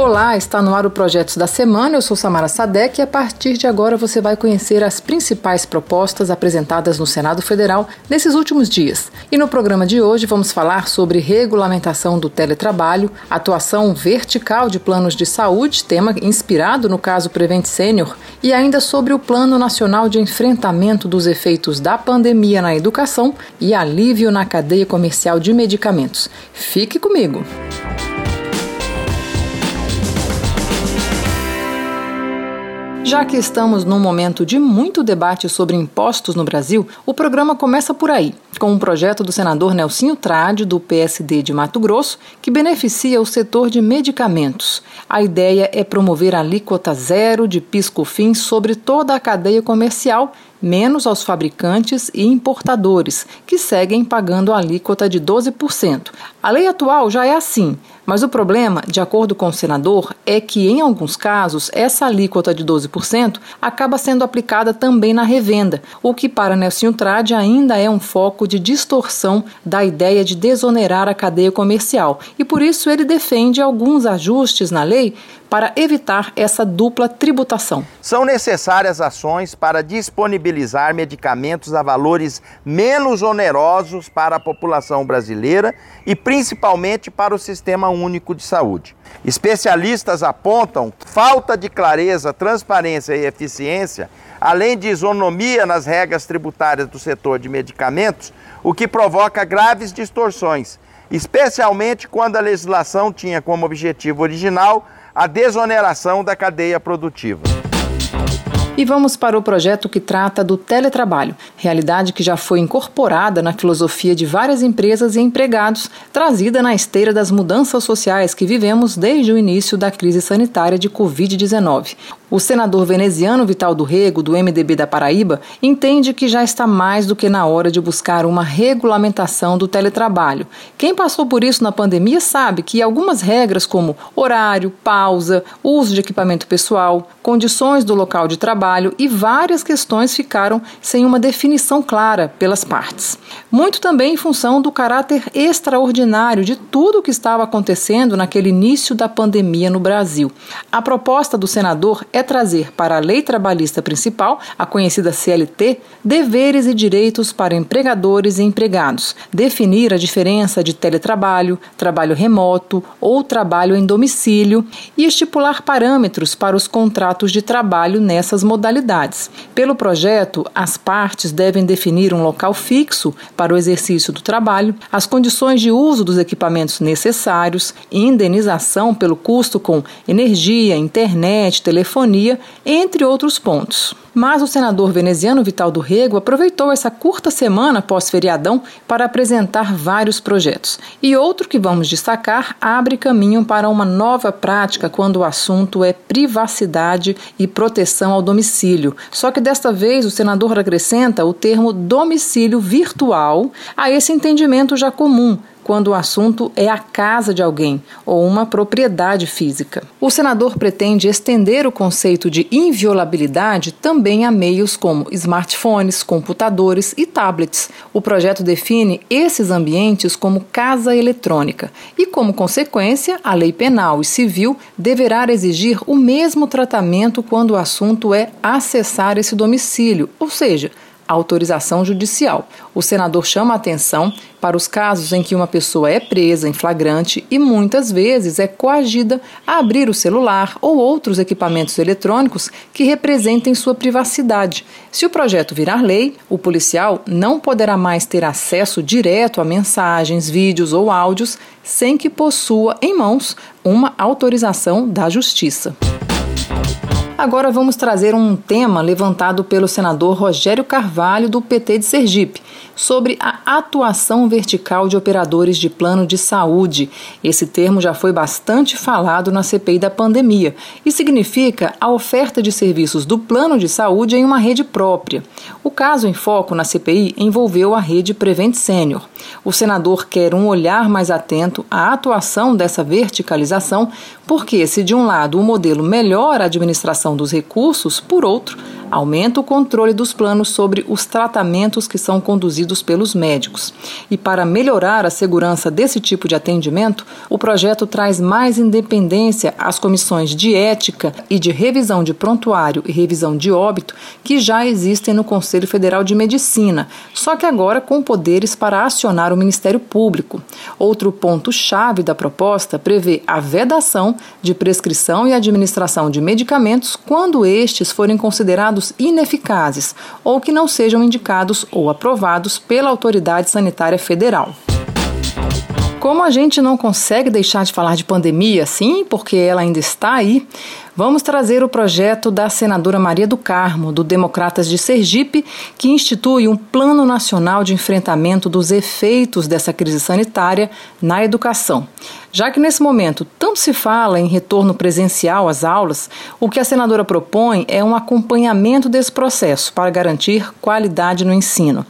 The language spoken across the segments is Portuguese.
Olá, está no ar o Projetos da Semana. Eu sou Samara Sadek e a partir de agora você vai conhecer as principais propostas apresentadas no Senado Federal nesses últimos dias. E no programa de hoje vamos falar sobre regulamentação do teletrabalho, atuação vertical de planos de saúde, tema inspirado no caso Prevent Senior, e ainda sobre o Plano Nacional de Enfrentamento dos Efeitos da Pandemia na Educação e alívio na cadeia comercial de medicamentos. Fique comigo! Já que estamos num momento de muito debate sobre impostos no Brasil, o programa começa por aí, com um projeto do senador Nelsinho Trade, do PSD de Mato Grosso, que beneficia o setor de medicamentos. A ideia é promover a alíquota zero de piscofins sobre toda a cadeia comercial menos aos fabricantes e importadores, que seguem pagando a alíquota de 12%. A lei atual já é assim, mas o problema, de acordo com o senador, é que, em alguns casos, essa alíquota de 12% acaba sendo aplicada também na revenda, o que, para Nelson Trade, ainda é um foco de distorção da ideia de desonerar a cadeia comercial. E por isso ele defende alguns ajustes na lei para evitar essa dupla tributação. São necessárias ações para disponibilizar medicamentos a valores menos onerosos para a população brasileira e principalmente para o Sistema Único de Saúde. Especialistas apontam falta de clareza, transparência e eficiência, além de isonomia nas regras tributárias do setor de medicamentos, o que provoca graves distorções, especialmente quando a legislação tinha como objetivo original a desoneração da cadeia produtiva. E vamos para o projeto que trata do teletrabalho, realidade que já foi incorporada na filosofia de várias empresas e empregados, trazida na esteira das mudanças sociais que vivemos desde o início da crise sanitária de Covid-19. O senador veneziano Vital do Rego, do MDB da Paraíba, entende que já está mais do que na hora de buscar uma regulamentação do teletrabalho. Quem passou por isso na pandemia sabe que algumas regras, como horário, pausa, uso de equipamento pessoal, condições do local de trabalho e várias questões ficaram sem uma definição clara pelas partes. Muito também em função do caráter extraordinário de tudo o que estava acontecendo naquele início da pandemia no Brasil. A proposta do senador é é trazer para a lei trabalhista principal, a conhecida CLT, deveres e direitos para empregadores e empregados, definir a diferença de teletrabalho, trabalho remoto ou trabalho em domicílio e estipular parâmetros para os contratos de trabalho nessas modalidades. Pelo projeto, as partes devem definir um local fixo para o exercício do trabalho, as condições de uso dos equipamentos necessários, indenização pelo custo com energia, internet, telefonia entre outros pontos. Mas o senador veneziano Vital do Rego aproveitou essa curta semana pós-feriadão para apresentar vários projetos. E outro que vamos destacar abre caminho para uma nova prática quando o assunto é privacidade e proteção ao domicílio. Só que desta vez o senador acrescenta o termo domicílio virtual a esse entendimento já comum quando o assunto é a casa de alguém ou uma propriedade física. O senador pretende estender o conceito de inviolabilidade também a meios como smartphones, computadores e tablets. O projeto define esses ambientes como casa eletrônica e, como consequência, a lei penal e civil deverá exigir o mesmo tratamento quando o assunto é acessar esse domicílio, ou seja, autorização judicial. O senador chama a atenção para os casos em que uma pessoa é presa em flagrante e muitas vezes é coagida a abrir o celular ou outros equipamentos eletrônicos que representem sua privacidade. Se o projeto virar lei, o policial não poderá mais ter acesso direto a mensagens, vídeos ou áudios sem que possua em mãos uma autorização da Justiça. Agora vamos trazer um tema levantado pelo senador Rogério Carvalho, do PT de Sergipe, sobre a atuação vertical de operadores de plano de saúde. Esse termo já foi bastante falado na CPI da pandemia e significa a oferta de serviços do plano de saúde em uma rede própria. O caso em foco na CPI envolveu a rede Prevent Senior. O senador quer um olhar mais atento à atuação dessa verticalização, porque, se de um lado o modelo melhora a administração dos recursos, por outro, aumenta o controle dos planos sobre os tratamentos que são conduzidos pelos médicos. E para melhorar a segurança desse tipo de atendimento, o projeto traz mais independência às comissões de ética e de revisão de prontuário e revisão de óbito que já existem no Conselho Federal de Medicina, só que agora com poderes para acionar o Ministério Público. Outro ponto-chave da proposta prevê a vedação de prescrição e administração de medicamentos quando estes forem considerados ineficazes ou que não sejam indicados ou aprovados pela autoridade sanitária federal. Como a gente não consegue deixar de falar de pandemia, sim, porque ela ainda está aí, Vamos trazer o projeto da senadora Maria do Carmo, do Democratas de Sergipe, que institui um Plano Nacional de Enfrentamento dos Efeitos dessa crise sanitária na educação. Já que nesse momento tanto se fala em retorno presencial às aulas, o que a senadora propõe é um acompanhamento desse processo para garantir qualidade no ensino.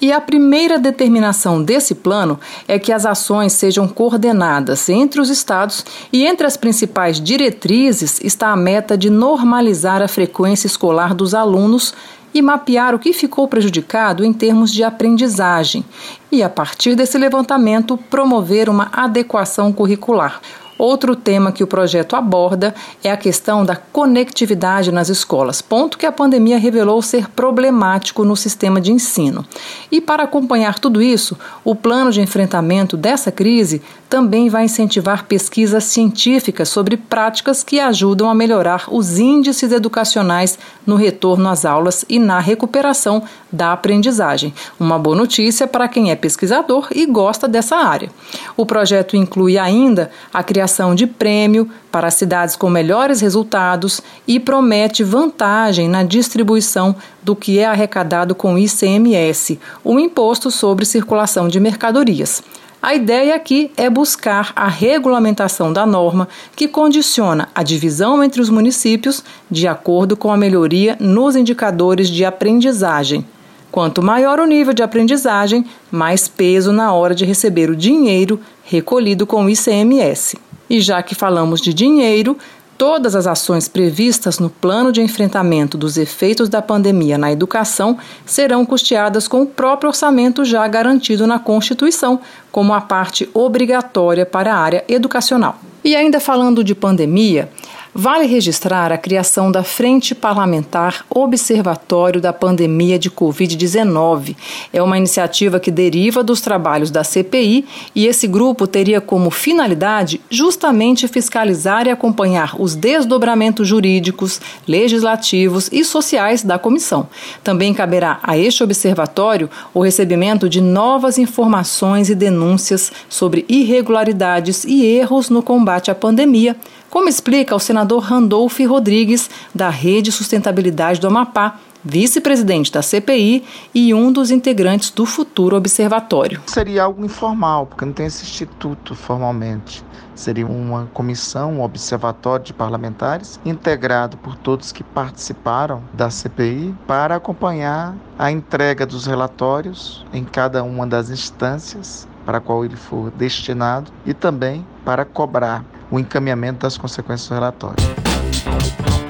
E a primeira determinação desse plano é que as ações sejam coordenadas entre os estados e entre as principais diretrizes está a meta de normalizar a frequência escolar dos alunos e mapear o que ficou prejudicado em termos de aprendizagem, e a partir desse levantamento promover uma adequação curricular. Outro tema que o projeto aborda é a questão da conectividade nas escolas, ponto que a pandemia revelou ser problemático no sistema de ensino. E para acompanhar tudo isso, o plano de enfrentamento dessa crise também vai incentivar pesquisas científicas sobre práticas que ajudam a melhorar os índices educacionais no retorno às aulas e na recuperação da aprendizagem. Uma boa notícia para quem é pesquisador e gosta dessa área. O projeto inclui ainda a criação de prêmio para cidades com melhores resultados e promete vantagem na distribuição do que é arrecadado com ICMS, o Imposto sobre Circulação de Mercadorias. A ideia aqui é buscar a regulamentação da norma que condiciona a divisão entre os municípios de acordo com a melhoria nos indicadores de aprendizagem. Quanto maior o nível de aprendizagem, mais peso na hora de receber o dinheiro recolhido com o ICMS. E já que falamos de dinheiro, todas as ações previstas no plano de enfrentamento dos efeitos da pandemia na educação serão custeadas com o próprio orçamento já garantido na Constituição, como a parte obrigatória para a área educacional. E ainda falando de pandemia, Vale registrar a criação da Frente Parlamentar Observatório da Pandemia de Covid-19. É uma iniciativa que deriva dos trabalhos da CPI e esse grupo teria como finalidade justamente fiscalizar e acompanhar os desdobramentos jurídicos, legislativos e sociais da comissão. Também caberá a este observatório o recebimento de novas informações e denúncias sobre irregularidades e erros no combate à pandemia como explica o senador Randolph Rodrigues, da Rede Sustentabilidade do Amapá, vice-presidente da CPI e um dos integrantes do futuro observatório. Seria algo informal, porque não tem esse instituto formalmente. Seria uma comissão, um observatório de parlamentares, integrado por todos que participaram da CPI, para acompanhar a entrega dos relatórios em cada uma das instâncias para a qual ele for destinado e também para cobrar o encaminhamento das consequências do relatório.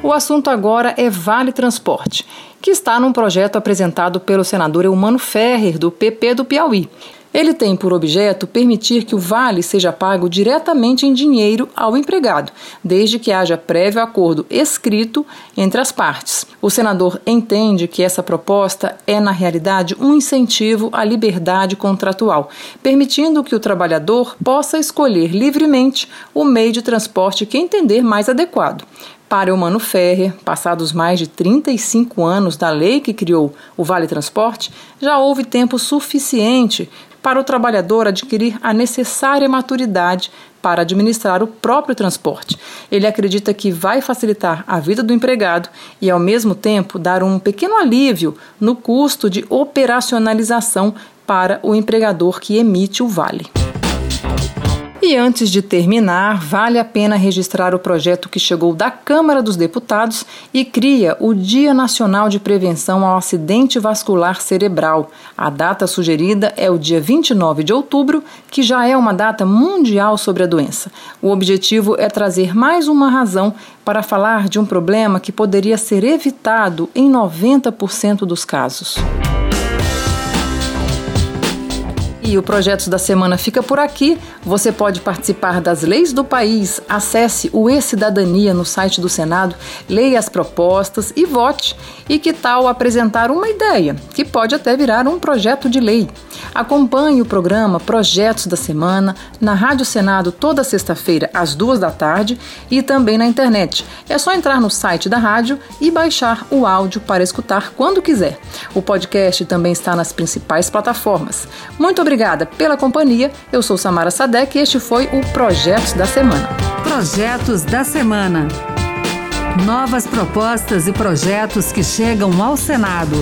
O assunto agora é Vale Transporte, que está num projeto apresentado pelo senador Eumano Ferrer, do PP do Piauí. Ele tem por objeto permitir que o vale seja pago diretamente em dinheiro ao empregado, desde que haja prévio acordo escrito entre as partes. O senador entende que essa proposta é, na realidade, um incentivo à liberdade contratual, permitindo que o trabalhador possa escolher livremente o meio de transporte que entender mais adequado. Para o Mano Ferrer, passados mais de 35 anos da lei que criou o Vale Transporte, já houve tempo suficiente para o trabalhador adquirir a necessária maturidade para administrar o próprio transporte. Ele acredita que vai facilitar a vida do empregado e, ao mesmo tempo, dar um pequeno alívio no custo de operacionalização para o empregador que emite o vale. E antes de terminar, vale a pena registrar o projeto que chegou da Câmara dos Deputados e cria o Dia Nacional de Prevenção ao Acidente Vascular Cerebral. A data sugerida é o dia 29 de outubro, que já é uma data mundial sobre a doença. O objetivo é trazer mais uma razão para falar de um problema que poderia ser evitado em 90% dos casos. E o Projetos da Semana fica por aqui. Você pode participar das leis do país. Acesse o E-Cidadania no site do Senado, leia as propostas e vote. E que tal apresentar uma ideia, que pode até virar um projeto de lei? Acompanhe o programa Projetos da Semana na Rádio Senado toda sexta-feira, às duas da tarde, e também na internet. É só entrar no site da rádio e baixar o áudio para escutar quando quiser. O podcast também está nas principais plataformas. Muito obrigada obrigada pela companhia. Eu sou Samara Sadek e este foi o Projetos da Semana. Projetos da Semana. Novas propostas e projetos que chegam ao Senado.